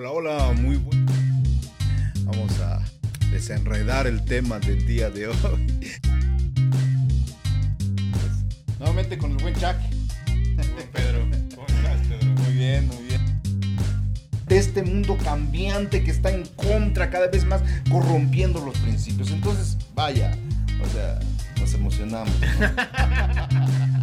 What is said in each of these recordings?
Hola, hola, muy buen. Vamos a desenredar el tema del día de hoy. Nuevamente con el buen Chuck. Pedro, ¿cómo estás, Pedro? Muy bien, muy bien. De este mundo cambiante que está en contra cada vez más, corrompiendo los principios. Entonces, vaya, o sea, nos emocionamos. ¿no?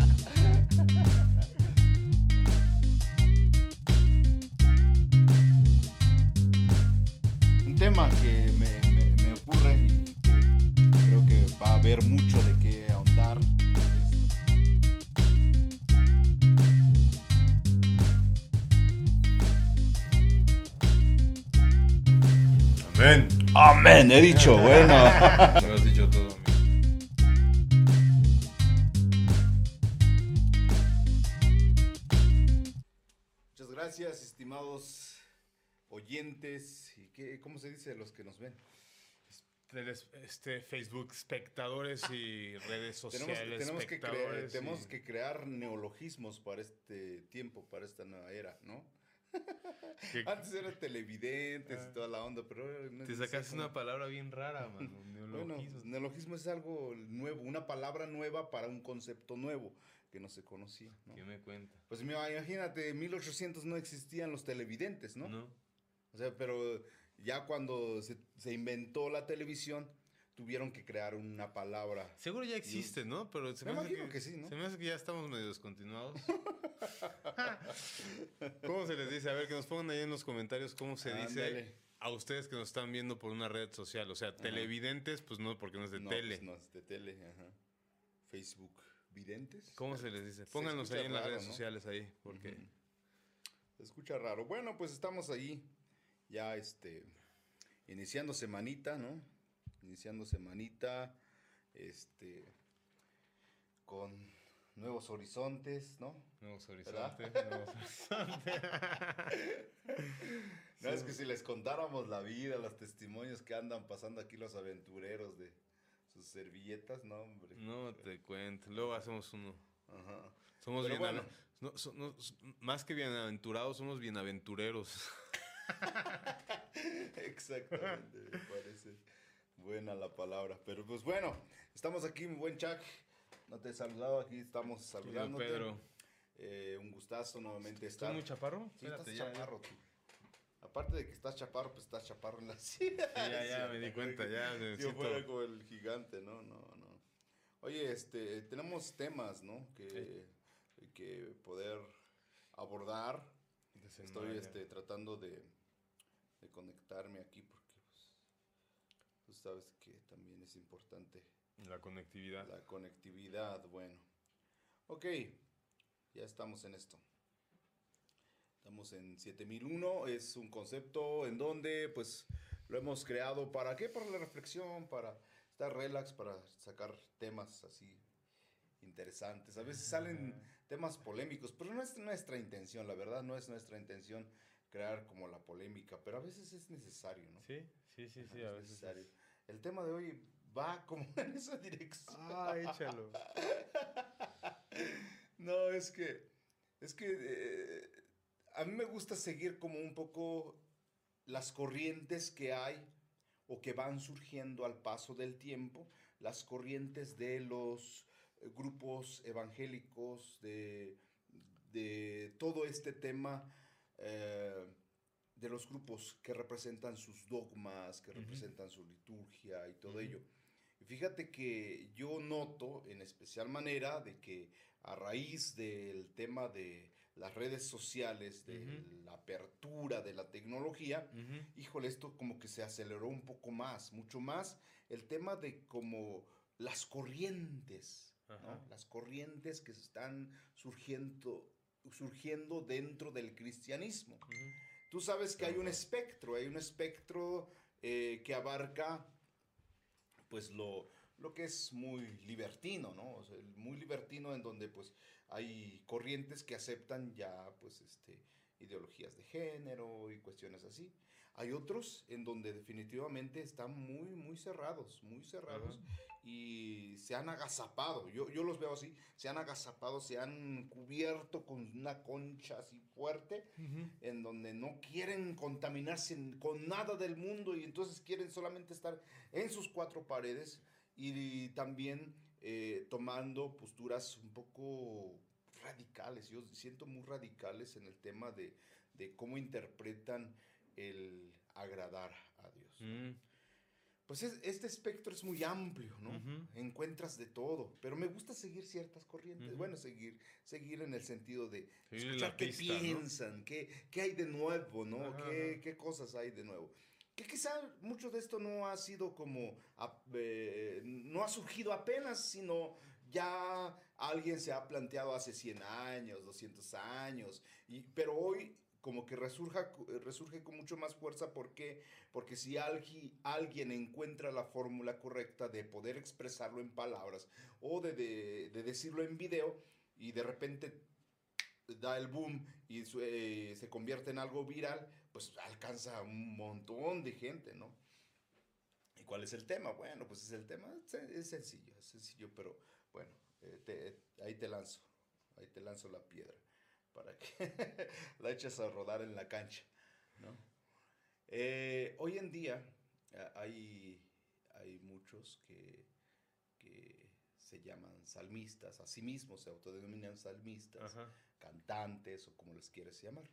tema que me, me- me ocurre y creo que va a haber mucho de qué ahondar. Amén. Amén, he dicho, bueno. oyentes. ¿Y qué, ¿Cómo se dice los que nos ven? Teles- Este, Facebook, espectadores y redes Tenemos, sociales, tenemos que, crea- espectadores. tenemos y- que crear neologismos para este tiempo, para esta nueva era, ¿no? que- Antes eran televidentes y Ah. toda la onda, pero no Te sé sacaste cómo- una palabra bien rara, mano. Bueno, Neologismos. neologismo es algo nuevo, una palabra nueva para un concepto nuevo que no se conocía, ¿no? ¿Qué me cuenta? Pues imagínate, en 1800 no existían los televidentes, ¿no? ¿No? O sea, pero ya cuando se, se inventó la televisión, tuvieron que crear una palabra. Seguro ya existe, ¿no? Pero se Me imagino que sí, ¿no? Se me hace que ya estamos medio descontinuados. ¿Cómo se les dice? A ver, que nos pongan ahí en los comentarios cómo se dice a ustedes que nos están viendo por una red social. O sea, televidentes, pues no, porque no es de no, tele. pues no, es de tele, ajá. Facebook, videntes. ¿Cómo se les dice? Pónganos ahí en las redes ¿no? sociales ahí, porque. Se escucha raro. Bueno, pues estamos ahí, ya este, iniciando semanita, ¿no? Iniciando semanita, este, con nuevos horizontes, ¿no? nuevos ¿Verdad? horizontes, nuevos horizontes. No, es que si les contáramos la vida, los testimonios que andan pasando aquí los aventureros de sus servilletas, no, hombre. no te cuento. Luego hacemos uno. Ajá. Somos bien bueno. no, so- no, s- más que bienaventurados, somos bienaventureros. Exactamente, me parece buena la palabra. Pero pues bueno, estamos aquí, mi buen Chuck. No te he saludado, aquí estamos saludando. Pedro. Eh, un gustazo nuevamente estar. ¿Estás muy chaparro? Sí, Espérate, estás ya, chaparro, tú. Aparte de que estás chaparro, pues estás chaparro en la silla. Sí, ya, ya, me di cuenta, ya Yo fuera como el gigante, no, no, no. Oye, este, tenemos temas, ¿no? Que, que poder abordar. Estoy este, tratando de, de conectarme aquí porque pues, tú sabes que también es importante La conectividad. la conectividad. Bueno, ok, ya estamos en esto. Estamos en 7001, es un concepto en donde pues lo hemos creado para qué? Para la reflexión, para estar relax, para sacar temas así interesantes. A veces salen temas polémicos, pero no es nuestra intención, la verdad, no es nuestra intención crear como la polémica, pero a veces es necesario, ¿no? Sí, sí, sí, sí, a es veces. necesario. es- El tema de hoy va como en esa dirección. Ah, échalo. No, es que, es que eh, a mí me gusta seguir como un poco las corrientes que hay o que van surgiendo al paso del tiempo, las corrientes de los eh, grupos evangélicos, de, de todo este tema eh, de los grupos que representan sus dogmas, que Ujú. representan su liturgia y todo Ujú. ello. Y fíjate que yo noto en especial manera de que a raíz del tema de las redes sociales, de Ujú. la apertura de la tecnología, híjole, esto como que se aceleró un poco más, mucho más el tema de como las corrientes, ¿no? Las corrientes que están surgiendo, surgiendo dentro del cristianismo. Tú sabes que hay un espectro, hay un espectro eh, que abarca pues lo, lo que es muy libertino, ¿no? O sea, el muy libertino en donde pues hay corrientes que aceptan ya pues este ideologías de género y cuestiones así. Hay otros en donde definitivamente están muy, muy cerrados, muy cerrados y se han agazapado. Yo, yo los veo así, se han agazapado, se han cubierto con una concha así fuerte, en donde no quieren contaminarse con nada del mundo y entonces quieren solamente estar en sus cuatro paredes y también eh, tomando posturas un poco radicales. Yo siento muy radicales en el tema de, de cómo interpretan el agradar a Dios. Mm. Pues este espectro es muy amplio, ¿no? Encuentras de todo, pero me gusta seguir ciertas corrientes. Bueno, seguir, seguir en el sentido de escuchar qué piensan, qué, qué, hay de nuevo, ¿no? qué, qué, cosas hay de nuevo. Que quizá mucho de esto no ha sido como, eh, no ha surgido apenas, sino ya alguien se ha planteado hace 100 años, 200 años, y, pero hoy como que resurja, resurge con mucho más fuerza. ¿Por qué? Porque si alguien, alguien encuentra la fórmula correcta de poder expresarlo en palabras o de, de, decirlo en video y de repente da el boom y eh, se convierte en algo viral, pues alcanza un montón de gente, ¿no? ¿Y cuál es el tema? Bueno, pues es el tema, es sencillo, es sencillo, pero bueno, eh, ahí te lanzo, ahí te lanzo la piedra para que la eches a rodar en la cancha. ¿no? Eh, hoy en día hay, hay muchos que, que, se llaman salmistas, a sí mismos se autodenominan salmistas, cantantes o como les quieres llamar.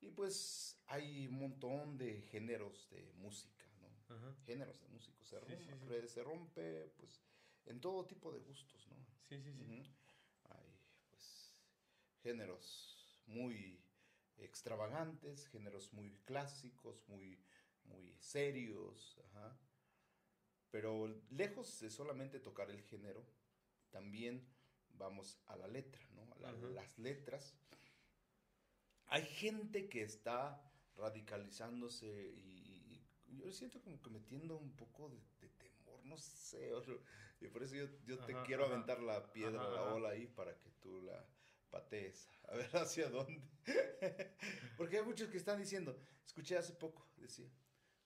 Y pues hay un montón de géneros de música, ¿no? Géneros de música. Se, rompe, se rompe, pues, en todo tipo de gustos, ¿no? Sí, sí, sí géneros muy extravagantes, géneros muy clásicos, muy, muy serios, pero lejos de solamente tocar el género, también vamos a la letra, ¿no? A las letras. Hay gente que está radicalizándose y, yo siento como que metiendo un poco de, temor, no sé, y por eso yo, te quiero aventar la piedra, la ola ahí para que tú la, patees, a ver hacia dónde. Porque hay muchos que están diciendo, escuché hace poco, decía,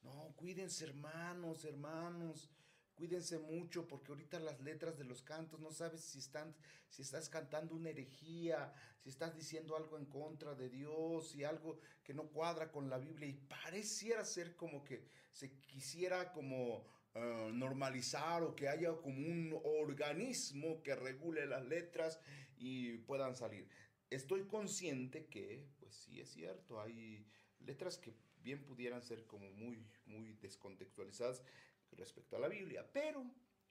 no, cuídense hermanos, hermanos, cuídense mucho porque ahorita las letras de los cantos no sabes si están si estás cantando una herejía, si estás diciendo algo en contra de Dios y algo que no cuadra con la Biblia y pareciera ser como que se quisiera como eh, normalizar o que haya como un organismo que regule las letras y puedan salir. Estoy consciente que, pues sí es cierto, hay letras que bien pudieran ser como muy, muy descontextualizadas respecto a la Biblia, pero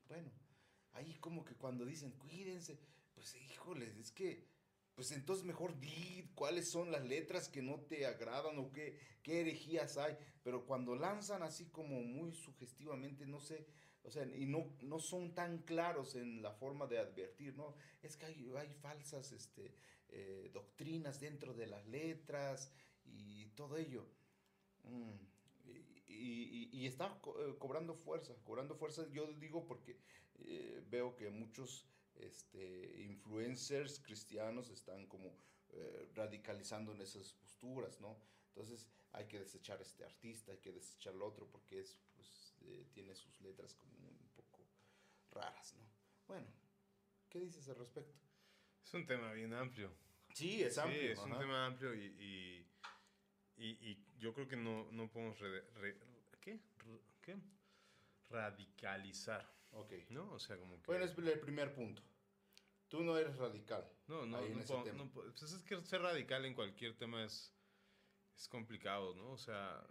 bueno, ahí como que cuando dicen cuídense, pues híjole, es que, pues entonces mejor di cuáles son las letras que no te agradan o qué, qué herejías hay, pero cuando lanzan así como muy sugestivamente, no sé, o sea, y no, no son tan claros en la forma de advertir, ¿no? Es que hay, falsas este, eh, doctrinas dentro de las letras y todo ello. Mm, y, y, está eh, cobrando fuerza, cobrando fuerza, yo digo porque eh, veo que muchos este, influencers cristianos están como radicalizando en esas posturas, ¿no? Entonces hay que desechar este artista, hay que desechar al otro porque es eh, tiene sus letras como un poco raras, ¿no? Bueno, ¿qué dices al respecto? Es un tema bien amplio. Sí, es amplio. Sí, es un tema amplio y, y, y, yo creo que no, no podemos ¿qué? ¿qué? radicalizar. Ok. ¿No? O sea, como que... Bueno, es el primer punto. Tú no eres radical. No, no, no, puedo, no pues es que ser radical en cualquier tema es, es complicado, ¿no? O sea,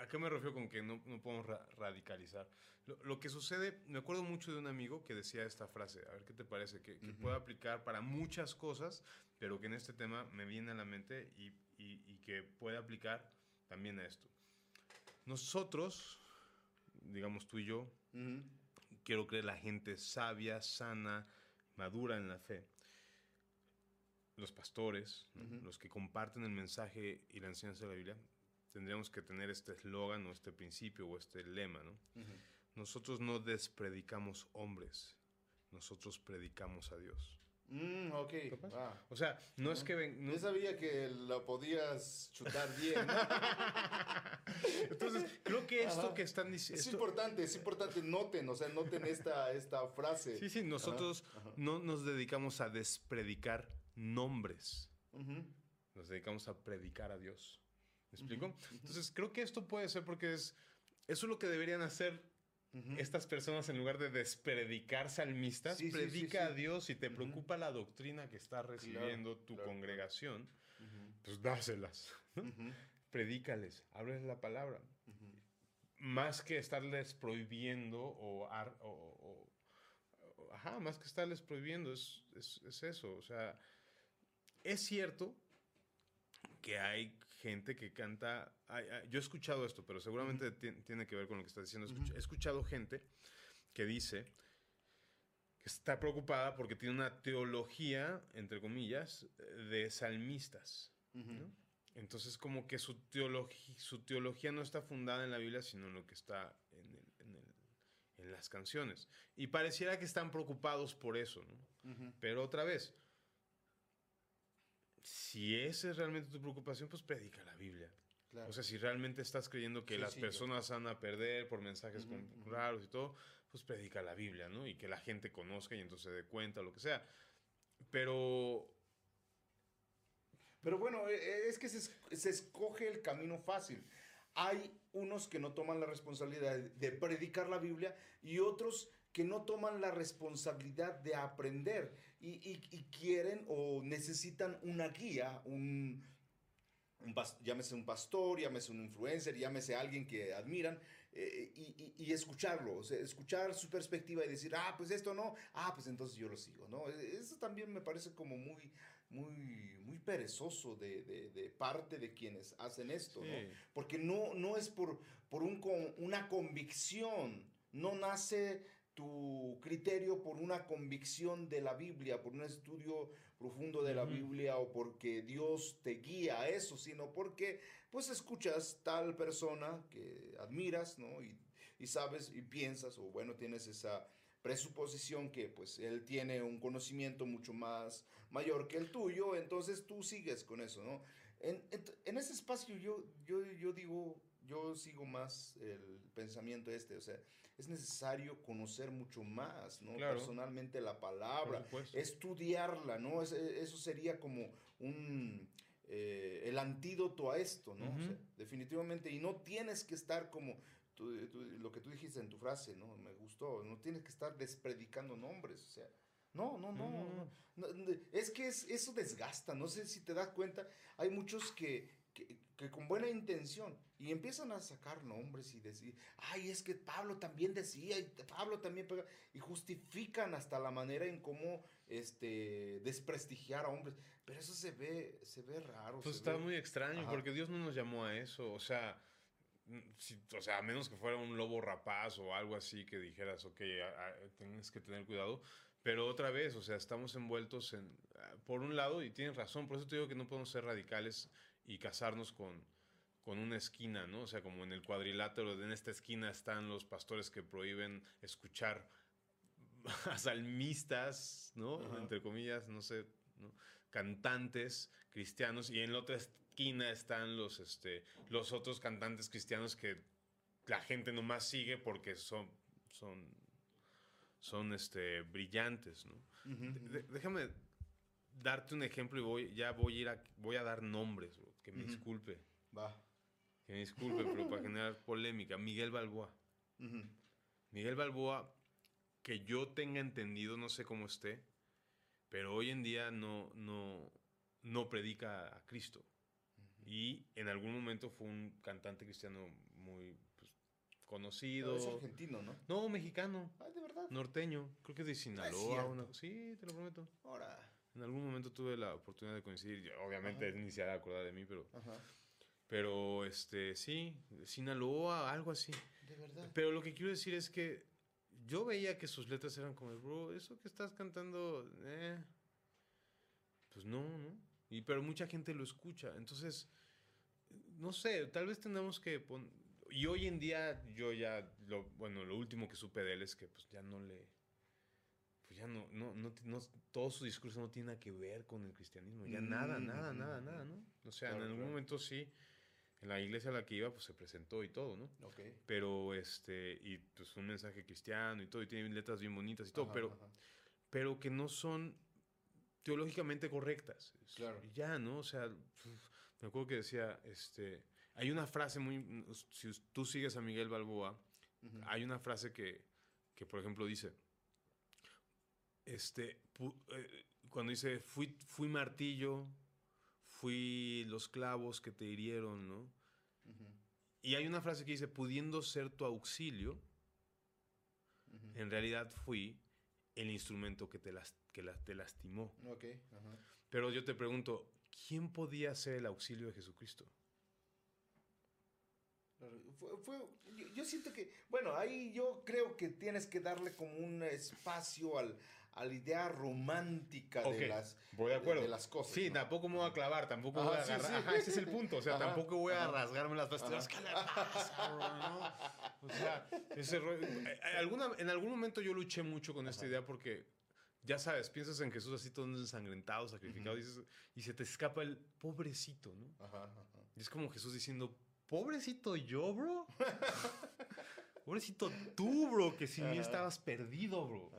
¿A qué me refiero con que no, no podemos radicalizar? Lo, que sucede, me acuerdo mucho de un amigo que decía esta frase, a ver qué te parece, que, puede aplicar para muchas cosas, pero que en este tema me viene a la mente y, y, que puede aplicar también a esto. Nosotros, digamos tú y yo, quiero creer la gente sabia, sana, madura en la fe, los pastores, los que comparten el mensaje y la enseñanza de la Biblia, tendríamos que tener este eslogan o este principio o este lema, ¿no? Nosotros no despredicamos hombres, nosotros predicamos a Dios. Mm, ok. O sea, no es que ven. No... Yo sabía que lo podías chutar bien. Entonces, creo que esto que están diciendo. Es importante, es importante. Noten, o sea, noten esta, esta frase. Sí, sí, nosotros no nos dedicamos a despredicar nombres. Nos dedicamos a predicar a Dios. ¿Me explico? Entonces, creo que esto puede ser porque es. Eso es lo que deberían hacer estas personas, en lugar de despredicar salmistas, predica a Dios y te preocupa la doctrina que está recibiendo tu congregación, pues dáselas. Predícales, háblales la palabra. Más que estarles prohibiendo o, ajá, más que estarles prohibiendo, es, es eso. O sea, es cierto que hay gente que canta. yo he escuchado esto, pero seguramente tiene que ver con lo que estás diciendo. He escuchado gente que dice que está preocupada porque tiene una teología, entre comillas, de salmistas. Entonces, como que su, teología, su teología no está fundada en la Biblia, sino en lo que está en, en, las canciones. Y pareciera que están preocupados por eso, Pero otra vez, si esa es realmente tu preocupación, pues predica la Biblia. O sea, si realmente estás creyendo que las personas van a perder por mensajes raros y todo, pues predica la Biblia, ¿no? Y que la gente conozca y entonces se dé cuenta, lo que sea. Pero... Pero bueno, e, e, es que se, se escoge el camino fácil. Hay unos que no toman la responsabilidad de predicar la Biblia y otros que no toman la responsabilidad de aprender y, quieren o necesitan una guía, un, llámese un pastor, llámese un influencer, llámese alguien que admiran, eh, y, escucharlo, escuchar su perspectiva y decir, ah, pues esto no, ah, pues entonces yo lo sigo, ¿no? E, eso también me parece como muy, muy, muy perezoso de, parte de quienes hacen esto, ¿no? Porque no, no es por, por un, una convicción, no nace tu criterio por una convicción de la Biblia, por un estudio profundo de la Biblia o porque Dios te guía a eso, sino porque pues escuchas tal persona que admiras, ¿no? Y, y sabes y piensas, o bueno, tienes esa presuposición que pues él tiene un conocimiento mucho más mayor que el tuyo, entonces tú sigues con eso, ¿no? En, en, ese espacio yo, yo, yo digo, yo sigo más el pensamiento este, o sea, es necesario conocer mucho más, ¿no? Personalmente la palabra, estudiarla, ¿no? eso sería como un... Eh, el antídoto a esto, ¿no? definitivamente, y no tienes que estar como lo que tú dijiste en tu frase, ¿no? Me gustó, no tienes que estar despredicando nombres, o sea, no, no, no, es que eso desgasta, no sé si te das cuenta, hay muchos que, que, con buena intención y empiezan a sacar nombres y decir, ay, es que Pablo también decía, y Pablo también y justifican hasta la manera en cómo este, desprestigiar a hombres, pero eso se ve, se ve raro. Pues está muy extraño, porque Dios no nos llamó a eso, o sea, o sea, a menos que fuera un lobo rapaz o algo así que dijeras, ok, tienes que tener cuidado, pero otra vez, o sea, estamos envueltos en, por un lado, y tienes razón, por eso te digo que no podemos ser radicales y casarnos con, con una esquina, ¿no? O sea, como en el cuadrilátero, en esta esquina están los pastores que prohíben escuchar a salmistas, ¿no? Entre comillas, no sé, cantantes cristianos, y en la otra esquina están los, este, los otros cantantes cristianos que la gente nomás sigue porque son, son, son este, brillantes, ¿no? déjame darte un ejemplo y voy, ya voy a ir a, voy a dar nombres, que me disculpe. Va. Que me disculpe, pero para generar polémica. Miguel Balboa. Miguel Balboa, que yo tenga entendido, no sé cómo esté, pero hoy en día no, no, no predica a Cristo. Y en algún momento fue un cantante cristiano muy pues, conocido. es argentino, ¿no? No, mexicano. Ah, de verdad. Norteño. Creo que es de Sinaloa. sí, te lo prometo. Ahora. En algún momento tuve la oportunidad de coincidir. Obviamente ni se ha acordado de mí, pero. Pero este, sí, Sinaloa, algo así. De verdad. Pero lo que quiero decir es que yo veía que sus letras eran como, bro, eso que estás cantando, eh, pues no, ¿no? Y, pero mucha gente lo escucha. Entonces, no sé, tal vez tengamos que poner... Y hoy en día yo ya, lo, bueno, lo último que supe de él es que pues ya no le pues ya no, no, no, no, todo su discurso no tiene nada que ver con el cristianismo, ya nada, nada, nada, nada, ¿no? O sea, en algún momento sí, en la iglesia a la que iba, pues se presentó y todo, ¿no? Okay. Pero, este, y pues un mensaje cristiano y todo, y tiene letras bien bonitas y todo, pero, pero que no son teológicamente correctas. Claro. Ya, ¿no? O sea, me acuerdo que decía, este, hay una frase muy, si tú sigues a Miguel Balboa, hay una frase que, que, por ejemplo, dice, este, eh, cuando dice, fui, fui martillo, fui los clavos que te hirieron, ¿no? Y hay una frase que dice, pudiendo ser tu auxilio, en realidad fui el instrumento que te, las, que te lastimó. Okay. Pero yo te pregunto, ¿quién podía ser el auxilio de Jesucristo? yo, siento que, bueno, ahí yo creo que tienes que darle como un espacio al, a la idea romántica de, las, voy de, acuerdo. De, las cosas. Sí, tampoco me voy a clavar, tampoco voy a agarrar. ese es el punto. O sea, tampoco voy a rasgarme las vestiduras. ¿Qué le pasa, bro? O sea, ese rollo. Eh, alguna, en algún momento yo luché mucho con esta idea porque ya sabes, piensas en Jesús así todo ensangrentado, sacrificado, y, y, se te escapa el pobrecito, ¿no? Y es como Jesús diciendo, pobrecito yo, bro. pobrecito tú, bro, que sin mí estabas perdido, bro.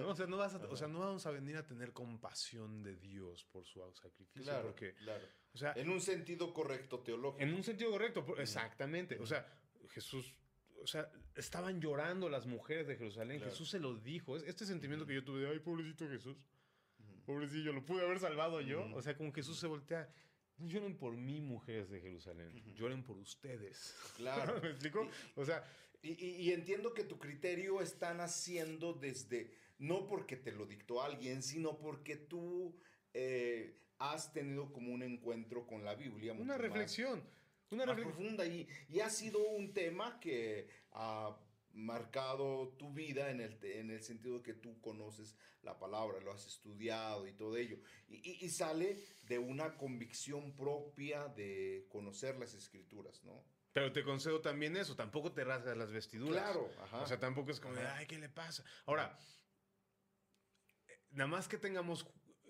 ¿No? O, sea, no vas a, o sea, no vamos a venir a tener compasión de Dios por su sacrificio. Claro, porque, claro. O sea, en un sentido correcto teológico. En un sentido correcto, exactamente. O sea, Jesús o sea, estaban llorando las mujeres de Jerusalén. Jesús se lo dijo. Este sentimiento que yo tuve de, ay, pobrecito Jesús. Pobrecillo, lo pude haber salvado yo. O sea, como Jesús se voltea. No lloren por mí, mujeres de Jerusalén. Lloren por ustedes. Claro. ¿Me explico? O sea, y, entiendo que tu criterio está naciendo desde, no porque te lo dictó alguien, sino porque tú eh, has tenido como un encuentro con la Biblia. Una reflexión. una reflexión. profunda y, y, ha sido un tema que ha marcado tu vida en el, en el sentido de que tú conoces la palabra, lo has estudiado y todo ello. Y, y sale de una convicción propia de conocer las escrituras, ¿no? Pero te concedo también eso, tampoco te rasgas las vestiduras. Claro, ajá. O sea, tampoco es como, de, ay, ¿qué le pasa? Ahora, nada más que tengamos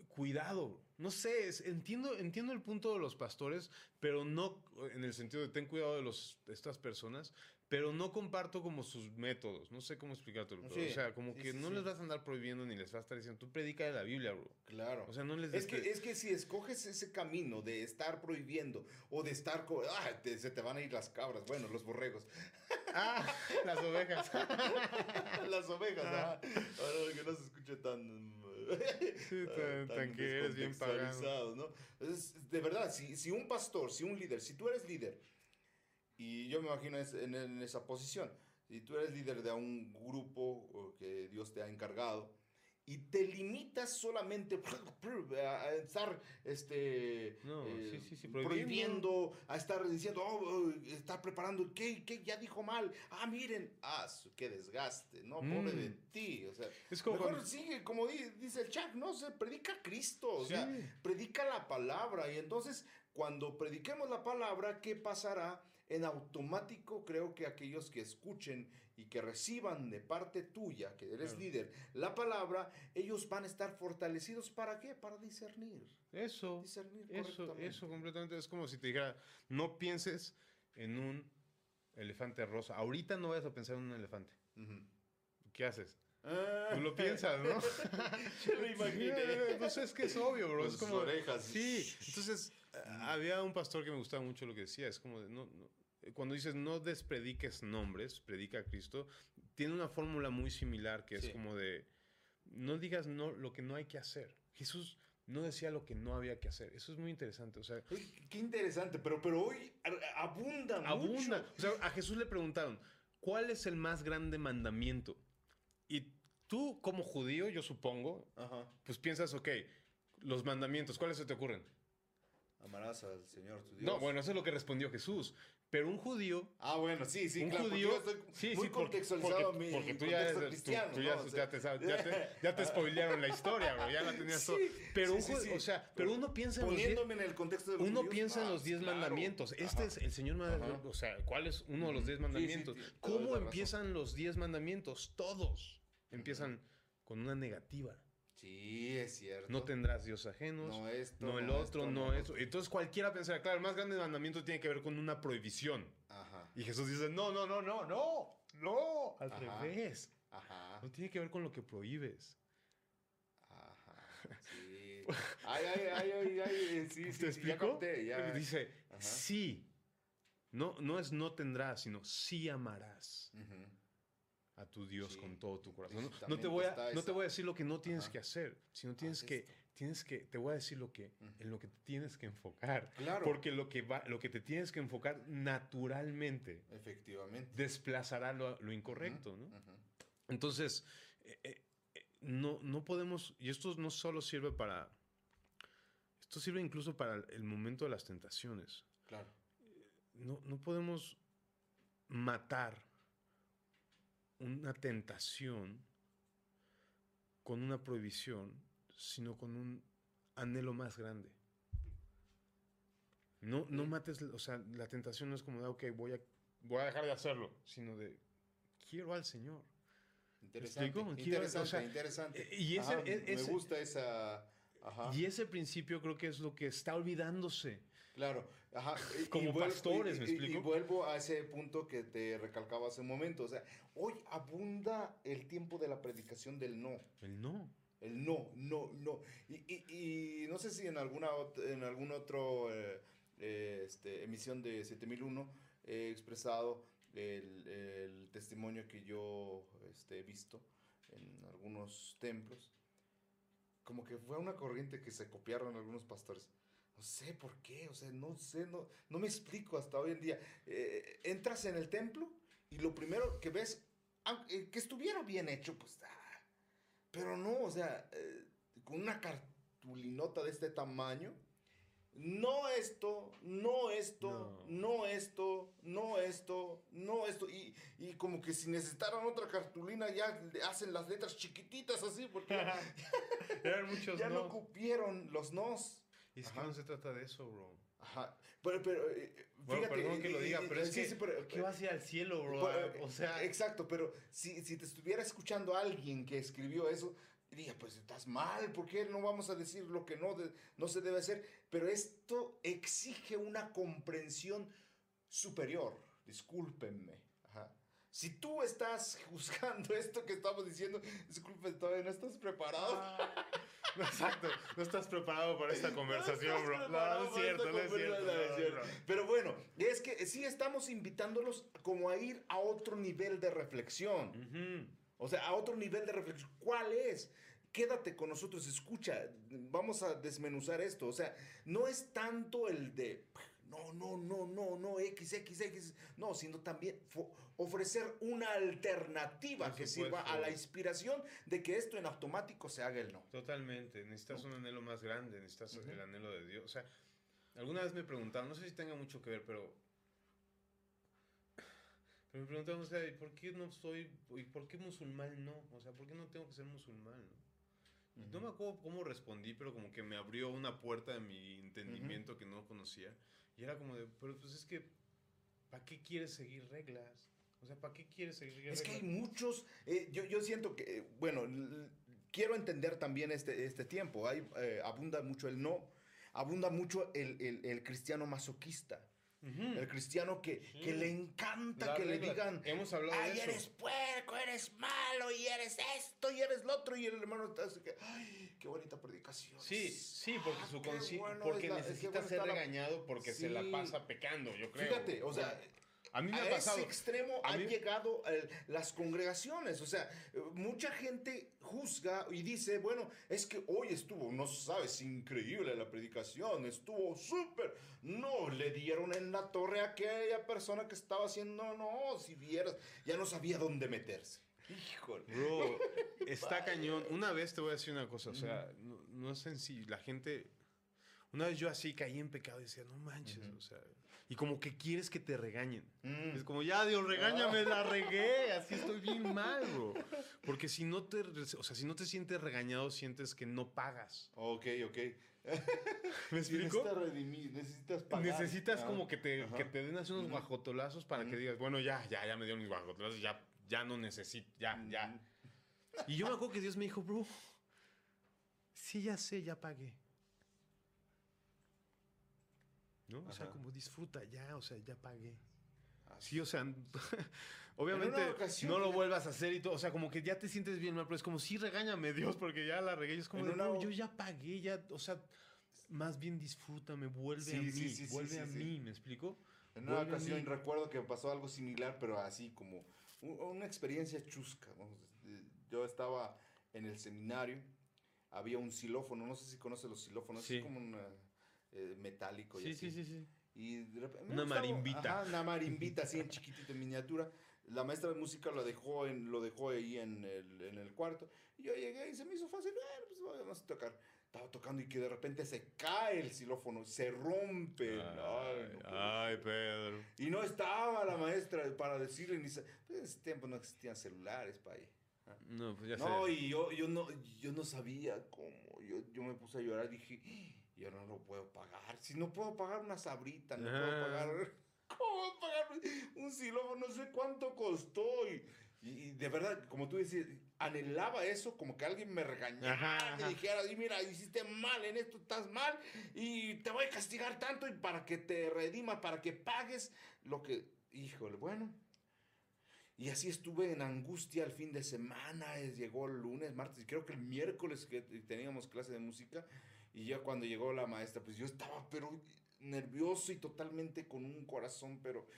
cuidado. No sé, entiendo, entiendo el punto de los pastores, pero no en el sentido de ten cuidado de, los, de estas personas, pero no comparto como sus métodos. No sé cómo explicártelo. o sea, como que no les vas a andar prohibiendo ni les vas a estar diciendo, tú predica de la Biblia, bro. Claro. O sea, no les es que, es que si escoges ese camino de estar prohibiendo o de estar. Ah, se te van a ir las cabras. Bueno, los borregos. Ah, las ovejas. las ovejas, ah. Ahora que no se escuche tan. Sí, tan, que eres bien pagado. ¿no? de verdad, si, si un pastor, si un líder, si tú eres líder y yo me imagino en, esa posición. Si tú eres líder de un grupo que Dios te ha encargado y te limitas solamente a estar este, eh, prohibiendo. a estar diciendo, oh, oh está preparando, ¿qué, ¿qué, ya dijo mal? Ah, miren, ah, qué desgaste, ¿no? Pobre de mm. ti. O sea, es como mejor sigue, como dice el chat, ¿no? Se predica Cristo, o sea, predica la palabra. Y entonces, cuando prediquemos la palabra, ¿qué pasará? En automático creo que aquellos que escuchen y que reciban de parte tuya, que eres líder, la palabra, ellos van a estar fortalecidos. ¿Para qué? Para discernir. Eso. Discernir eso, eso completamente. Es como si te dijera, no pienses en un elefante rosa. Ahorita no vayas a pensar en un elefante. ¿Qué haces? Ah. Tú lo piensas, ¿no? Yo lo imaginé. Entonces es que es obvio, bro. es como. orejas. Sí. Entonces, había un pastor que me gustaba mucho lo que decía. Es como de, no, no, cuando dices no desprediques nombres, predica a Cristo, tiene una fórmula muy similar que es como de no digas no lo que no hay que hacer. Jesús no decía lo que no había que hacer. Eso es muy interesante. O sea, qué interesante, pero, pero hoy abunda, abunda. O sea, a Jesús le preguntaron, ¿cuál es el más grande mandamiento? Y tú, como judío, yo supongo, pues piensas, ok, los mandamientos, ¿cuáles se te ocurren? Amarás al Señor tu Dios. No, bueno, eso es lo que respondió Jesús. Pero un judío. Ah, bueno, sí, sí, un judío. sí, muy contextualizado porque, porque tú ya eres cristiano. Tú, ya, ya, te, ya, te, ya te spoilearon la historia, bro. Ya la tenías todo. Pero, un judío, o sea, pero uno piensa en los. Poniéndome en el contexto de Uno piensa en los diez mandamientos. Este es el Señor. O sea, ¿cuál es uno de los diez mandamientos? ¿Cómo empiezan los diez mandamientos? Todos empiezan con una negativa. Sí, es cierto. No tendrás Dios ajenos. No esto. No el otro, no, eso. Entonces cualquiera pensará, claro, el más grande mandamiento tiene que ver con una prohibición. Ajá. Y Jesús dice, no, no, no, no, no, no, al revés. Ajá. No tiene que ver con lo que prohíbes. Ajá. Sí. ay, ay, ay, ay, ay, sí, sí, ¿Te ya Dice, sí. No, no es no tendrás, sino sí amarás. Ajá a tu Dios con todo tu corazón. No, te voy a, no te voy a decir lo que no tienes que hacer, sino tienes que, tienes que, te voy a decir lo que, en lo que te tienes que enfocar. Claro. Porque lo que, va, lo que te tienes que enfocar naturalmente. Efectivamente. Desplazará lo, lo incorrecto, ¿no? Entonces, eh, eh, no, no podemos, y esto no solo sirve para, esto sirve incluso para el momento de las tentaciones. Claro. No, no podemos matar una tentación con una prohibición, sino con un anhelo más grande. No, no mates, o sea, la tentación no es como de, ok, voy a, voy a dejar de hacerlo, sino de, quiero al Señor. Interesante, interesante, interesante. Y ese, me gusta esa... Y ese principio creo que es lo que está olvidándose. Claro, Ajá. Como pastores, ¿me explico? Y, vuelvo a ese punto que te recalcaba hace un momento. O sea, hoy abunda el tiempo de la predicación del no. El no. El no, no, no. Y, no sé si en alguna en algún otro eh, eh, este, emisión de 7001 he expresado el, el testimonio que yo este, he visto en algunos templos. Como que fue una corriente que se copiaron algunos pastores no sé por qué, o sea, no sé, no, no me explico hasta hoy en día. Eh, entras en el templo y lo primero que ves, eh, que estuviera bien hecho, pues, ah, pero no, o sea, eh, con una cartulinota de este tamaño, no esto, no esto, no, esto, no esto, no esto. Y, y, como que si necesitaran otra cartulina ya hacen las letras chiquititas así porque ya no cupieron los nos. Y es que no se trata de eso, bro. Ajá. Pero, pero eh, fíjate. perdón que lo diga, pero es que. ¿Qué va hacia el cielo, bro? o sea. Exacto, pero si, si te estuviera escuchando alguien que escribió eso, diría, pues estás mal, ¿por qué no vamos a decir lo que no, no se debe hacer? Pero esto exige una comprensión superior, discúlpenme. Ajá. Si tú estás juzgando esto que estamos diciendo, disculpen, todavía no estás preparado. Ah. Exacto, no estás preparado para esta conversación, bro. No, es cierto, no es cierto. Pero bueno, es que sí estamos invitándolos como a ir a otro nivel de reflexión. O sea, a otro nivel de reflexión. ¿Cuál es? Quédate con nosotros, escucha, vamos a desmenuzar esto. O sea, no es tanto el de no, no, no, no, no, X, X, X, no, sino también ofrecer una alternativa que sirva a la inspiración de que esto en automático se haga el no. Totalmente, necesitas un anhelo más grande, necesitas el anhelo de Dios. O sea, alguna vez me preguntaron, no sé si tenga mucho que ver, pero, pero me preguntaron, o sea, ¿por qué no soy, y por qué musulmán no? O sea, ¿por qué no tengo que ser musulmán? No, no me acuerdo cómo respondí, pero como que me abrió una puerta de mi entendimiento que no conocía. Y era como de, pero pues es que, ¿para qué quieres seguir reglas? O sea, ¿para qué quieres seguir reglas? Es que hay muchos, eh, yo, yo siento que, bueno, quiero entender también este, este tiempo, hay, eh, abunda mucho el no, abunda mucho el, el, el cristiano masoquista. El cristiano que, que le encanta que le digan, Hemos hablado ay, eres puerco, eres malo, y eres esto, y eres lo otro, y el hermano está así que, ay, qué bonita predicación. Sí, sí, porque su porque necesita ser regañado porque se la pasa pecando, yo creo. Fíjate, o sea, a mí me ha pasado. ese extremo han llegado eh, las congregaciones. O sea, mucha gente juzga y dice, bueno, es que hoy estuvo, no sabes, increíble la predicación, estuvo súper. No, le dieron en la torre a aquella persona que estaba haciendo, no, si vieras, ya no sabía dónde meterse. Híjole. Bro, está cañón. Una vez te voy a decir una cosa, o sea, no, no sé si la gente... Una vez yo así caí en pecado y decía, no manches, o sea y como que quieres que te regañen. Mm. Es como, ya, Dios, regáñame, la regué, así estoy bien mal, bro. Porque si no te, o sea, si no te sientes regañado, sientes que no pagas. Ok, ok. ¿Me explico? Necesitas pagar. Necesitas como que te, que te den así unos guajotolazos para que digas, bueno, ya, ya, ya me dio mis guajotolazos, ya, ya no necesito, ya, ya. Y yo me acuerdo que Dios me dijo, bro, sí, ya sé, ya pagué. ¿No? O sea, como disfruta ya, o sea, ya pagué. Sí, o sea, obviamente no lo vuelvas a hacer y todo. O sea, como que ya te sientes bien mal, pero es como, sí, regáñame Dios, porque ya la regué. es como, no, yo ya pagué, ya, o sea, más bien disfrútame, vuelve a mí, vuelve a mí, ¿me explico? En una ocasión recuerdo que pasó algo similar, pero así como una experiencia chusca. Yo estaba en el seminario, había un xilófono, no sé si conoces los xilófonos, es como un eh, metálico. Y sí, sí, sí, Y de repente, una marimbita. una marimbita así en chiquitito, en miniatura. La maestra de música lo dejó, en, lo dejó ahí en el, en el cuarto. Y yo llegué y se me hizo fácil, bueno, pues vamos a tocar estaba tocando y que de repente se cae el xilófono, se rompe. Ay, Pedro. Y no estaba la maestra para decirle, ni pues en ese tiempo no existían celulares para ahí. No, pues ya No, y yo, yo, no, yo no sabía cómo. Yo, yo me puse a llorar, dije, yo no lo puedo pagar. Si no puedo pagar una sabrita, no puedo pagar... ¿Cómo pagar un xilófono? No sé cuánto costó. Y, y, de verdad, como tú dices, anhelaba eso, como que alguien me regañara y dijera, y mira, hiciste mal en esto, estás mal y te voy a castigar tanto y para que te redima, para que pagues lo que, híjole, bueno. Y así estuve en angustia el fin de semana, llegó el lunes, martes, creo que el miércoles que teníamos clase de música, y ya cuando llegó la maestra, pues yo estaba pero nervioso y totalmente con un corazón, pero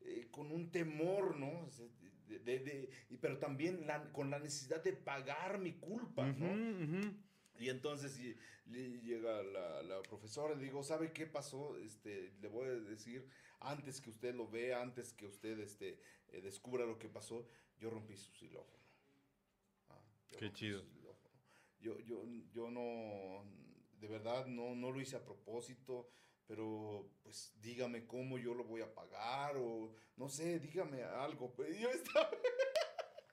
eh, con un temor, ¿no? De, pero también con la necesidad de pagar mi culpa, ¿no? Y entonces llega la, la, profesora y le digo, ¿sabe qué pasó? Este, le voy a decir, antes que usted lo vea, antes que usted este, eh, descubra lo que pasó, yo rompí su xilófono. Ah, qué chido. Yo, yo, yo no, de verdad, no, no lo hice a propósito pero pues dígame cómo yo lo voy a pagar o no sé, dígame algo. Pues, yo estaba,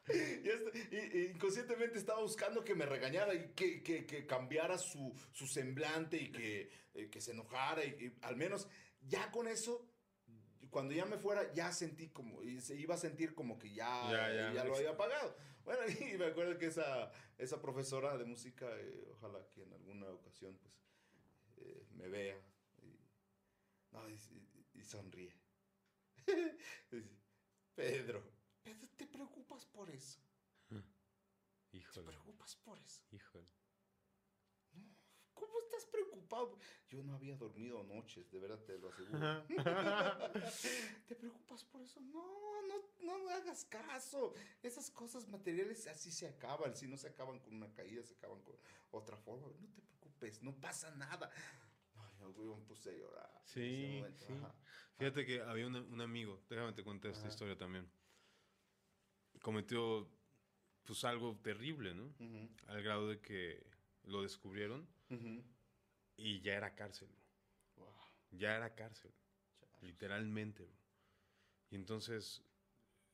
y, inconscientemente estaba buscando que me regañara y que, que, que cambiara su, su, semblante y que, eh, que se enojara y, al menos ya con eso cuando ya me fuera, ya sentí como, y se iba a sentir como que ya, ya, ya, lo había pagado. Bueno, y me acuerdo que esa, esa profesora de música, eh, ojalá que en alguna ocasión, pues, eh, me vea y, sonríe. Pedro, Pedro, ¿te preocupas por eso? Híjole. ¿Te preocupas por eso? Híjole. No, ¿cómo estás preocupado? Yo no había dormido noches, de verdad te lo aseguro. ¿Te preocupas por eso? No, no, no me hagas caso. Esas cosas materiales así se acaban. Si no se acaban con una caída, se acaban con otra forma. No te preocupes, no pasa nada me puse a llorar. Sí, sí. Fíjate que había un amigo, déjame te contar esta historia también. Cometió pues algo terrible, ¿no? Al grado de que lo descubrieron y ya era cárcel. Ya era cárcel. Literalmente. Y entonces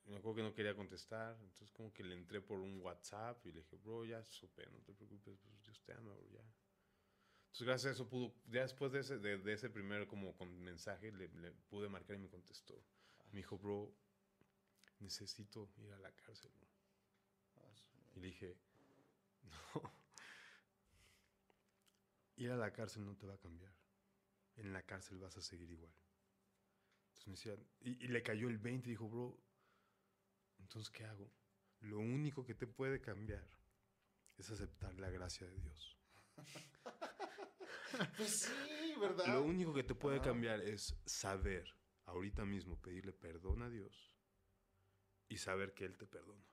me acuerdo que no quería contestar, entonces como que le entré por un WhatsApp y le dije, bro, ya supe, no te preocupes, pues Dios te ama, bro, ya. Entonces, gracias a eso pudo, ya después de ese, de, ese primer como con mensaje, le, pude marcar y me contestó. Me dijo, bro, necesito ir a la cárcel. Y le dije, no, ir a la cárcel no te va a cambiar. En la cárcel vas a seguir igual. Entonces me decía, y, y le cayó el 20 y dijo, bro, entonces, ¿qué hago? Lo único que te puede cambiar es aceptar la gracia de Dios. pues sí, ¿verdad? Lo único que te puede cambiar es saber, ahorita mismo, pedirle perdón a Dios y saber que Él te perdona.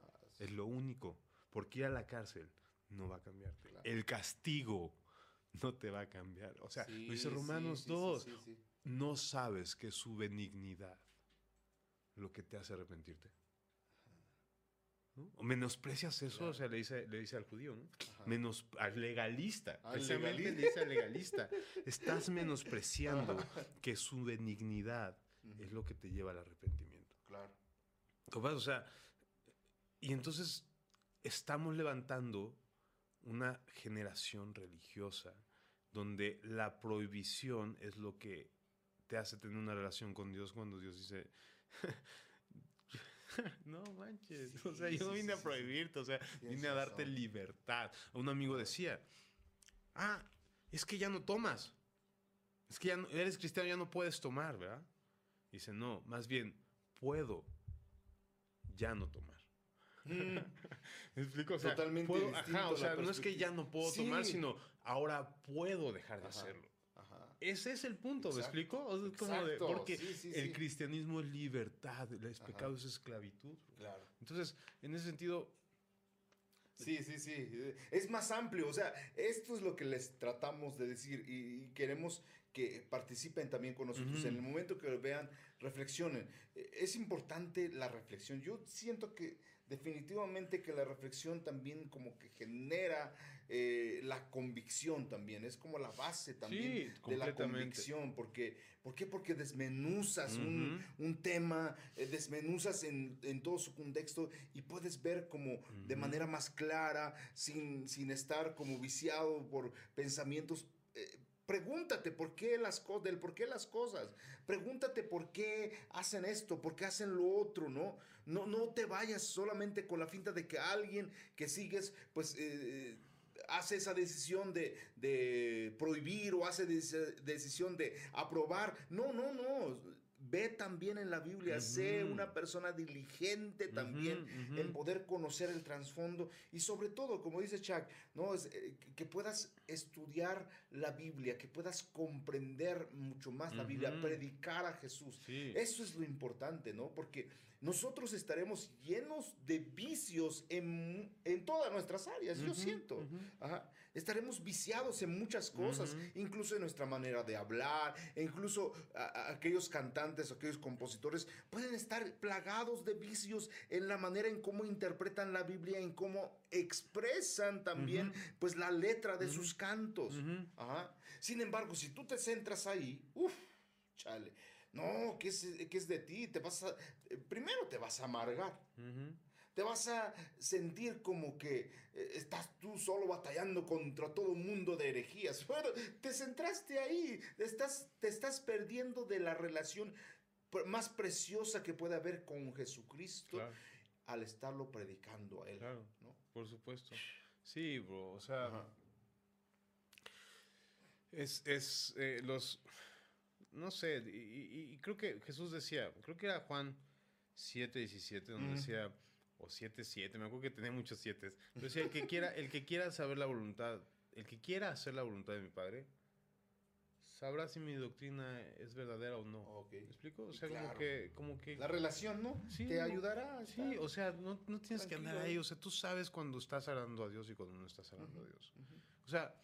Ah, es lo único. Porque ir a la cárcel no va a cambiarte. El castigo no te va a cambiar. O sea, lo dice Romanos 2. No sabes que su benignidad lo que te hace arrepentirte. O menosprecias eso, o sea, le dice, le dice al judío, ¿no? Menos, al legalista, precisamente. le dice al legalista, estás menospreciando que su benignidad es lo que te lleva al arrepentimiento. Claro. O sea, y entonces estamos levantando una generación religiosa donde la prohibición es lo que te hace tener una relación con Dios cuando Dios dice, no manches. o sea, yo no vine a prohibirte, o sea, vine a darte libertad. Un amigo decía, ah, es que ya no tomas. Es que ya no, eres cristiano, ya no puedes tomar, ¿verdad? Dice, no, más bien, puedo ya no tomar. Mm. ¿Me explico? Totalmente. ajá, o sea, no es que ya no puedo tomar, sino ahora puedo dejar de hacerlo. Ese es el punto, ¿me explico? porque el cristianismo es libertad, el pecado es esclavitud. Claro. Entonces, en ese sentido... Sí, sí, sí. Es más amplio. O sea, esto es lo que les tratamos de decir y, queremos que participen también con nosotros. En el momento que lo vean, reflexionen. Es importante la reflexión. Yo siento que definitivamente que la reflexión también como que genera eh, la convicción también, es como la base también de la convicción, porque, ¿por qué? Porque desmenuzas un, tema, eh, desmenuzas en, todo su contexto y puedes ver como de manera más clara, sin, sin estar como viciado por pensamientos Pregúntate por qué las cosas, del por qué las cosas. Pregúntate por qué hacen esto, por qué hacen lo otro, ¿no? No, no te vayas solamente con la finta de que alguien que sigues, pues, eh, hace esa decisión de, de, prohibir o hace esa decisión de aprobar. No, no, no ve también en la Biblia, sé una persona diligente también en poder conocer el trasfondo y sobre todo, como dice Chuck, ¿no? Es, eh, que puedas estudiar la Biblia, que puedas comprender mucho más la Biblia, predicar a Jesús. Eso es lo importante, ¿no? Porque nosotros estaremos llenos de vicios en, todas nuestras áreas, yo siento. Estaremos viciados en muchas cosas, incluso en nuestra manera de hablar, e incluso aquellos cantantes, aquellos compositores pueden estar plagados de vicios en la manera en cómo interpretan la Biblia, en cómo expresan también pues la letra de sus cantos. Sin embargo, si tú te centras ahí, uff, chale no, ¿qué es, qué es de ti? Te vas a, eh, primero te vas a amargar. Te vas a sentir como que eh, estás tú solo batallando contra todo un mundo de herejías. Bueno, te centraste ahí, estás, te estás perdiendo de la relación más preciosa que puede haber con Jesucristo al estarlo predicando a Él. Claro, ¿no? por supuesto. Sí, bro, o sea... Es, es eh, los no sé, y, creo que Jesús decía, creo que era Juan 7, 17, donde decía, o 7, 7, me acuerdo que tenía muchos 7, decía, el que, quiera, el que quiera saber la voluntad, el que quiera hacer la voluntad de mi Padre, sabrá si mi doctrina es verdadera o no. ¿Me explico? O sea, como, que, como que... La relación, ¿no? Sí. Te ayudará. Sí, o sea, no, no tienes que andar ahí. O sea, tú sabes cuando estás hablando a Dios y cuando no estás hablando a Dios. O sea,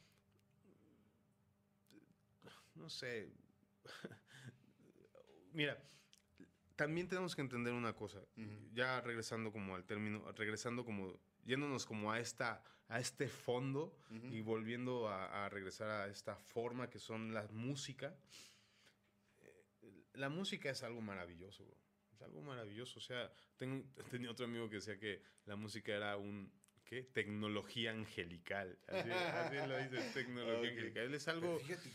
no sé, Mira, también tenemos que entender una cosa, ya regresando como al término, regresando como, yéndonos como a, esta, a este fondo y volviendo a, regresar a esta forma que son la música. Eh, la música es algo maravilloso, Es algo maravilloso. O sea, tengo, tenía otro amigo que decía que la música era un, ¿qué? Tecnología angelical. Así, lo dice, tecnología angelical. Es algo... Fíjate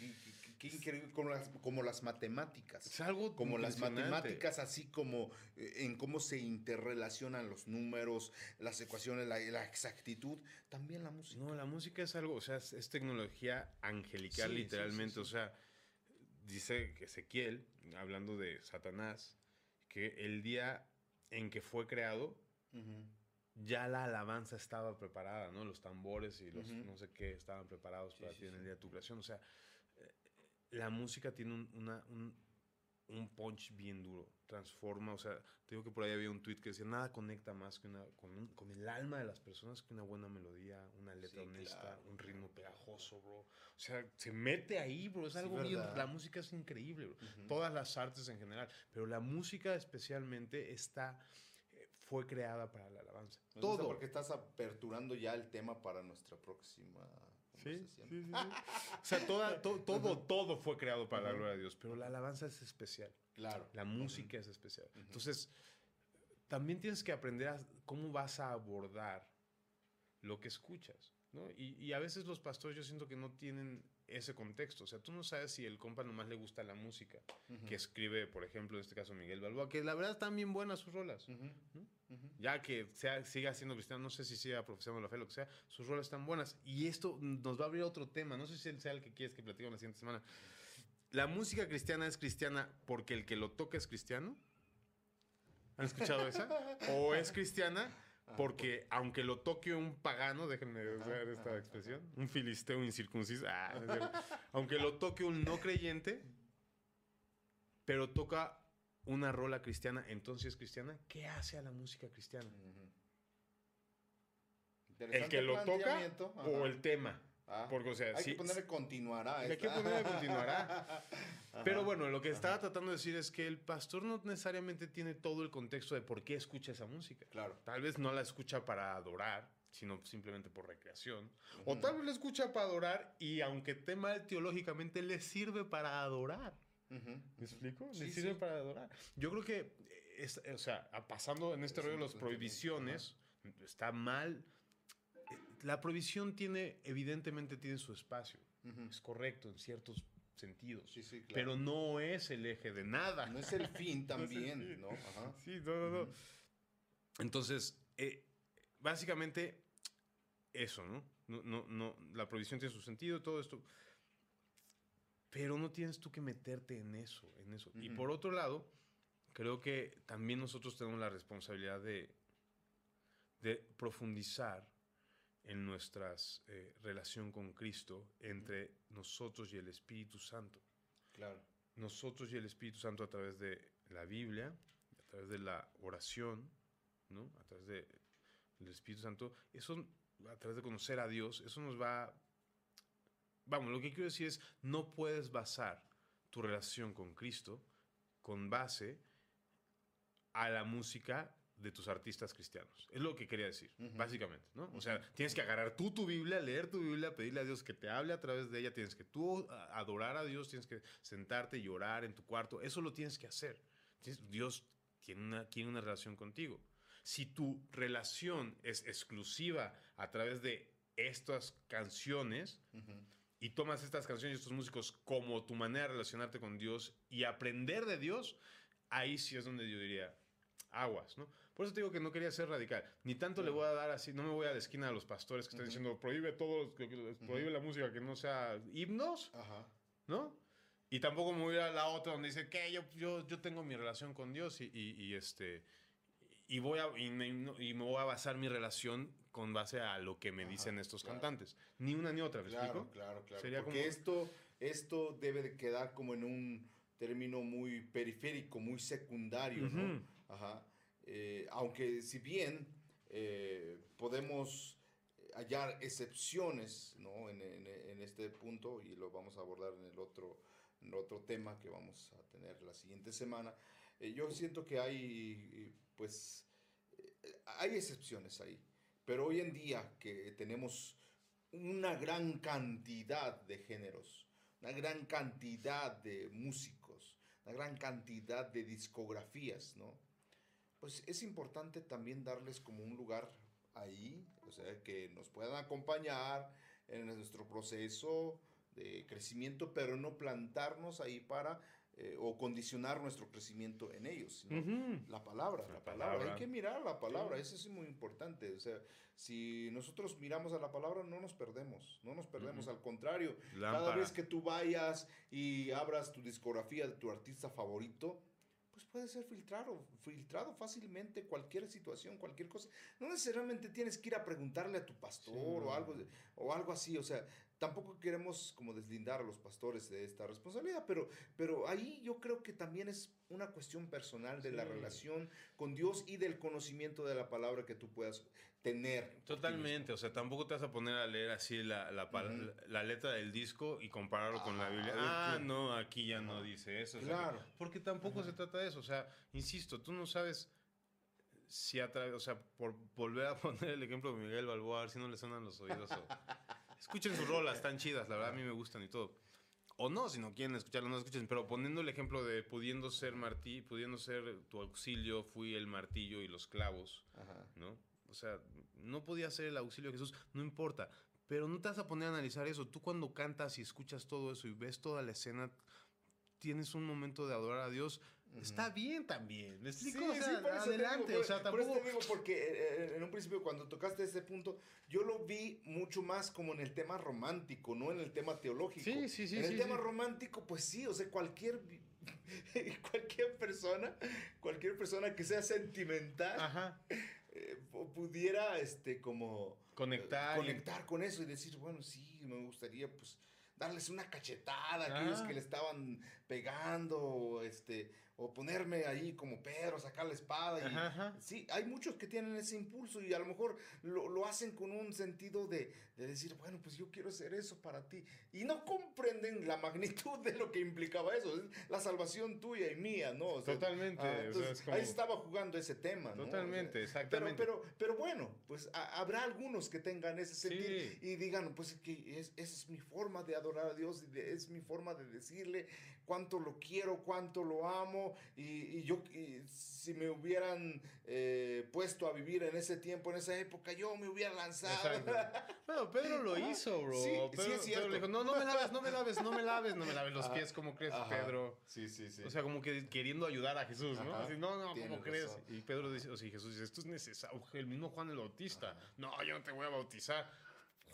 Qué increíble, como las, como las matemáticas. Es algo como las matemáticas, así como eh, en cómo se interrelacionan los números, las ecuaciones, la, exactitud, también la música. No, la música es algo, o sea, es, tecnología angelical literalmente, o sea, dice Ezequiel, hablando de Satanás, que el día en que fue creado, ya la alabanza estaba preparada, ¿no? Los tambores y los no sé qué estaban preparados para ti en el día de tu creación. O sea, la música tiene un, una, un, punch bien duro, transforma, o sea, te digo que por ahí había un tweet que decía, nada conecta más que una, con, con el alma de las personas que una buena melodía, una letra honesta, un ritmo pegajoso, bro. O sea, se mete ahí, bro, es algo bien, la música es increíble, bro. Todas las artes en general, pero la música especialmente está eh, fue creada para la alabanza. Todo. Porque estás aperturando ya el tema para nuestra próxima Sí, sí, o sea, toda, todo, todo fue creado para la gloria de Dios, pero la alabanza es especial. Claro. La música es especial. Entonces, también tienes que aprender a cómo vas a abordar lo que escuchas. ¿no? Y, y, a veces los pastores yo siento que no tienen ese contexto. O sea, tú no sabes si el compa nomás le gusta la música que escribe, por ejemplo, en este caso Miguel Balboa, que la verdad están bien buenas sus rolas. Ya que sea, siga siendo cristiano, no sé si siga profesando la fe, lo que sea, sus rolas están buenas. Y esto nos va a abrir otro tema. No sé si él sea el que quieres que platiquemos la siguiente semana. ¿La música cristiana es cristiana porque el que lo toca es cristiano? ¿Han escuchado esa? ¿O es cristiana porque aunque lo toque un pagano, déjenme usar esta expresión, un filisteo incircunciso, ah, aunque lo toque un no creyente, pero toca una rola cristiana, entonces es cristiana, ¿qué hace a la música cristiana? ¿El que lo toca o el tema? Ah, Porque, o sea, hay que ponerle continuará. Hay que ponerle continuará. Pero bueno, lo que estaba tratando de decir es que el pastor no necesariamente tiene todo el contexto de por qué escucha esa música. Claro. Tal vez no la escucha para adorar, sino simplemente por recreación. O tal vez la escucha para adorar y aunque esté mal teológicamente, le sirve para adorar. ¿Me explico? le sirve para adorar. Yo creo que, es, o sea, pasando en este rollo de las prohibiciones, está mal la prohibición tiene, evidentemente tiene su espacio. Es correcto en ciertos sentidos. Pero no es el eje de nada. No es el fin también, ¿no? Sí, no, no, no. Entonces, eh, básicamente, eso, ¿no? No, no, no, la prohibición tiene su sentido, todo esto. Pero no tienes tú que meterte en eso, en eso. Y por otro lado, creo que también nosotros tenemos la responsabilidad de, de profundizar en nuestra eh, relación con Cristo entre nosotros y el Espíritu Santo. Claro. Nosotros y el Espíritu Santo a través de la Biblia, a través de la oración, ¿no? a través de, del Espíritu Santo, eso a través de conocer a Dios, eso nos va... Vamos, lo que quiero decir es, no puedes basar tu relación con Cristo con base a la música de tus artistas cristianos. Es lo que quería decir, básicamente, ¿no? O sea, tienes que agarrar tú tu Biblia, leer tu Biblia, pedirle a Dios que te hable a través de ella, tienes que tú adorar a Dios, tienes que sentarte y llorar en tu cuarto, eso lo tienes que hacer. Dios tiene una, tiene una relación contigo. Si tu relación es exclusiva a través de estas canciones, y tomas estas canciones y estos músicos como tu manera de relacionarte con Dios y aprender de Dios, ahí sí es donde yo diría aguas, ¿no? Por eso te digo que no quería ser radical. Ni tanto le voy a dar así, no me voy a la esquina a los pastores que están diciendo prohíbe todo, prohíbe la música que no sea himnos, ¿no? Y tampoco me voy a la otra donde dice que yo, yo, yo tengo mi relación con Dios y, y, este y voy a y me, y me, voy a basar mi relación con base a lo que me dicen estos cantantes. Ni una ni otra, ¿me claro, explico? Claro, claro, Sería Porque esto, esto debe de quedar como en un término muy periférico, muy secundario, ¿no? Ajá. Eh, aunque si bien eh, podemos hallar excepciones ¿no? en, este punto y lo vamos a abordar en el otro, en otro tema que vamos a tener la siguiente semana, eh, yo siento que hay, pues, hay excepciones ahí. Pero hoy en día que tenemos una gran cantidad de géneros, una gran cantidad de músicos, una gran cantidad de discografías, ¿no? Pues es importante también darles como un lugar ahí, o sea, que nos puedan acompañar en nuestro proceso de crecimiento, pero no plantarnos ahí para eh, o condicionar nuestro crecimiento en ellos. La palabra, la, palabra. Hay que mirar la palabra, eso es muy importante. O sea, si nosotros miramos a la palabra, no nos perdemos, no nos perdemos. Al contrario, cada vez que tú vayas y abras tu discografía de tu artista favorito, pues puede ser filtrado, filtrado fácilmente cualquier situación, cualquier cosa. No necesariamente tienes que ir a preguntarle a tu pastor o, algo, o algo así, o sea, tampoco queremos como deslindar a los pastores de esta responsabilidad, pero, pero ahí yo creo que también es una cuestión personal de la relación con Dios y del conocimiento de la palabra que tú puedas tener. Totalmente, o sea, tampoco te vas a poner a leer así la, la, la letra del disco y compararlo con la Biblia. Ah, no, aquí ya no dice eso. Claro. porque tampoco se trata de eso, o sea, insisto, tú no sabes si a través, o sea, por volver a poner el ejemplo de Miguel Balboa, a ver si no le suenan los oídos. Escuchen sus rolas, están chidas, la verdad a mí me gustan y todo. O no, si no quieren escucharlo, no escuchen. Pero poniendo el ejemplo de pudiendo ser martí, pudiendo ser tu auxilio, fui el martillo y los clavos, ¿no? O sea, no podía ser el auxilio de Jesús, no importa. Pero no te vas a poner a analizar eso. Tú cuando cantas y escuchas todo eso y ves toda la escena, tienes un momento de adorar a Dios. Está bien también. ¿Me explico? Sí, o sea, sí, por eso te adelante. digo, o sea, por- por eso tampoco. te digo, porque eh, eh, en un principio cuando tocaste ese punto, yo lo vi mucho más como en el tema romántico, no en el tema teológico. Sí, sí, sí, En el sí, tema romántico, pues sí, o sea, cualquier, cualquier persona, cualquier persona que sea sentimental, Ajá. eh, pu- pudiera, este, como... Conectar. y- conectar con eso y decir, bueno, sí, me gustaría, pues, darles una cachetada a aquellos Ah. que le estaban pegando, o, este, o ponerme ahí como Pedro, sacar la espada. Y, Ajá, ajá. Sí, hay muchos que tienen ese impulso y a lo mejor lo, lo hacen con un sentido de, de decir, bueno, pues yo quiero hacer eso para ti. Y no comprenden la magnitud de lo que implicaba eso. Es la salvación tuya y mía, ¿no? O sea, Totalmente, ah, o sea, entonces, es como- Ahí estaba jugando ese tema, ¿no? Totalmente, pero, exactamente. pero, pero bueno, pues a- habrá algunos que tengan ese sentido Sí. y digan, pues que es, esa es mi forma de adorar a Dios, y de- es mi forma de decirle cuánto lo quiero, cuánto lo amo, y, y yo, y si me hubieran eh, puesto a vivir en ese tiempo, en esa época, yo me hubiera lanzado. Bueno, Pedro lo Ajá. hizo, bro. Sí, sí Pedro, es Pedro cierto. le dijo, no, no me laves, no me laves, no me laves, no me laves los Ajá. pies, ¿cómo crees, Ajá. Pedro? Sí, sí, sí. O sea, como que queriendo ayudar a Jesús, ¿no? Ajá. Así, no, no, ¿cómo crees? razón. Y Pedro dice, o sea, Jesús dice, esto es necesario. El mismo Juan el Bautista. No, yo no te voy a bautizar.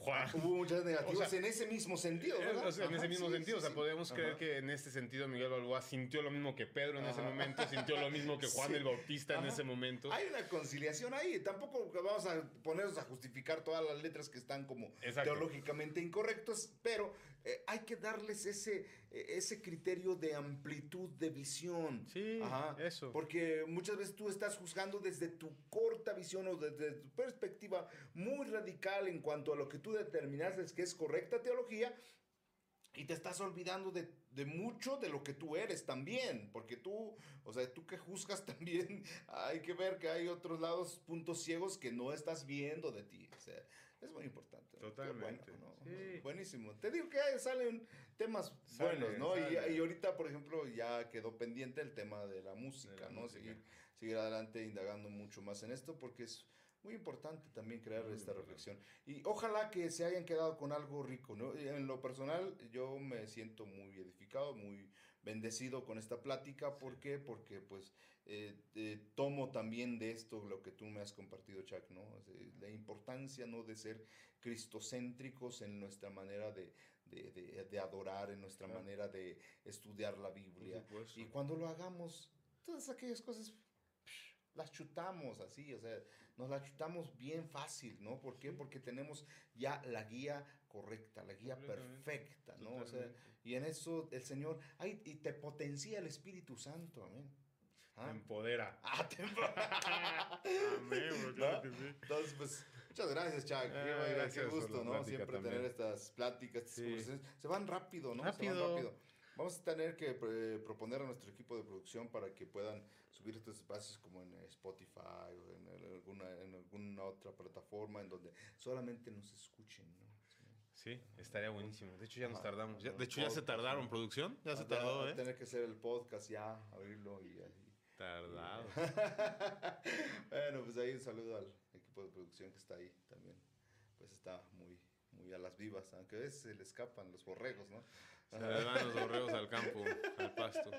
Juan. Hubo muchas negativas O sea, en ese mismo sentido, ¿verdad? o sea, en ese mismo sí, sentido, sí, o sea, podemos creer Ajá. que en este sentido Miguel Balboa sintió lo mismo que Pedro en ese momento, sintió lo mismo que Juan el Bautista en ese momento. Hay una conciliación ahí. Tampoco vamos a ponernos a justificar todas las letras que están como Exacto. teológicamente incorrectos, pero eh, hay que darles ese, eh, ese criterio de amplitud de visión. Sí, eso. Porque muchas veces tú estás juzgando desde tu corta visión o desde tu perspectiva muy radical en cuanto a lo que tú determinaste que es correcta teología. Y te estás olvidando de, de mucho de lo que tú eres también, porque tú, o sea, tú que juzgas también, hay que ver que hay otros lados, puntos ciegos que no estás viendo de ti. O sea, es muy importante. Totalmente, ¿no? sí. Buenísimo. Te digo que salen temas buenos, ¿no? Y, y ahorita, por ejemplo, ya quedó pendiente el tema de la música, De la ¿no? música. Seguir, seguir adelante indagando mucho más en esto, porque es muy importante también crear Muy esta importante. reflexión. Y ojalá que se hayan quedado con algo rico, ¿no? Y En lo personal, yo me siento muy edificado, muy bendecido con esta plática. ¿Por qué? Porque, pues, eh, eh, tomo también de esto lo que tú me has compartido, Chuck, ¿no? Sea, la importancia, ¿no? De ser cristocéntricos en nuestra manera de, de, de- de adorar, en nuestra Claro. manera de estudiar la Biblia. Y cuando lo hagamos, todas aquellas cosas psh, las chutamos así, o sea, nos las chutamos bien fácil, ¿no? ¿Por qué? Porque tenemos ya la guía correcta, la guía perfecta, ¿no? O sea, y en eso el Señor, ay, y te potencia el Espíritu Santo, amén. Te ¿Ah? empodera. Ah, te- Amén, bro, claro ¿No? que sí. Entonces, pues, muchas gracias, Chuck. Qué, qué gracias por gusto, ¿no? Siempre también. tener estas pláticas, estas Sí. conversaciones. Se van rápido, ¿no? Se Rápido. van rápido. Vamos a tener que eh, proponer a nuestro equipo de producción para que puedan subir estos espacios como en Spotify o en, alguna, en alguna otra plataforma en donde solamente nos escuchen. Sí, estaría buenísimo. De hecho, ya nos Ajá. tardamos. Ya- de hecho, ya se tardaron. ¿Producción? Ya se Ah, tardó, ¿eh? Tener que hacer el podcast ya, abrirlo y ahí. Tardado. bueno, pues ahí un saludo al equipo de producción que está ahí también. Pues está muy, muy a las vivas, aunque a veces se le escapan los borregos, ¿no? Se le van los borreos al campo, al pasto.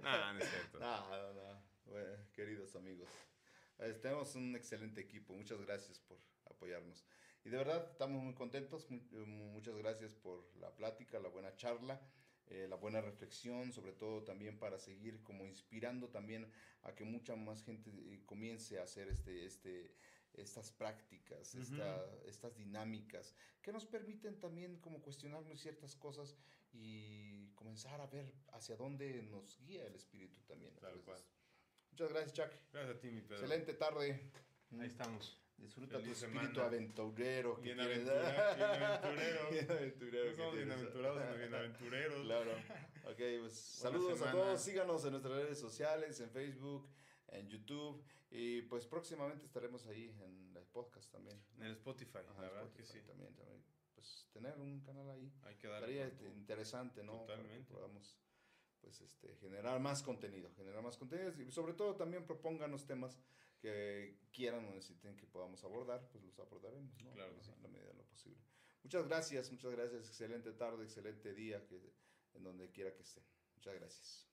Nah, no es cierto. No, no, no. Bueno, queridos amigos, eh, tenemos un excelente equipo. Muchas gracias por apoyarnos. Y de verdad, estamos muy contentos. Eh, muchas gracias por la plática, la buena charla, eh, la buena reflexión, sobre todo también para seguir como inspirando también a que mucha más gente eh, comience a hacer este, este, estas prácticas, Ujú. esta- estas dinámicas, que nos permiten también como cuestionarnos ciertas cosas y comenzar a ver hacia dónde nos guía el espíritu también. Tal cual. Muchas gracias, Chuck. Gracias a ti, mi Pedro. Excelente tarde. Ahí estamos. Disfruta Feliz tu espíritu semana. aventurero. que Bien aventura- bien aventurero. Bien aventurero No somos bienaventurados, sino bienaventureros. Claro. Ok, pues saludos a todos. Síganos en nuestras redes sociales, en Facebook, en YouTube. Y pues próximamente estaremos ahí en el podcast también. En el Spotify, Ajá, la verdad Spotify que sí. También, también. Pues tener un canal ahí. Hay que darle. Estaría interesante, ¿no? Para que Totalmente. podamos pues este generar más contenido, generar más contenido y sobre todo también propónganos temas que quieran o necesiten que podamos abordar, pues los abordaremos, ¿no? Claro que sí. En la medida de lo posible. Muchas gracias, muchas gracias. Excelente tarde, excelente día, que, en donde quiera que estén. Muchas gracias.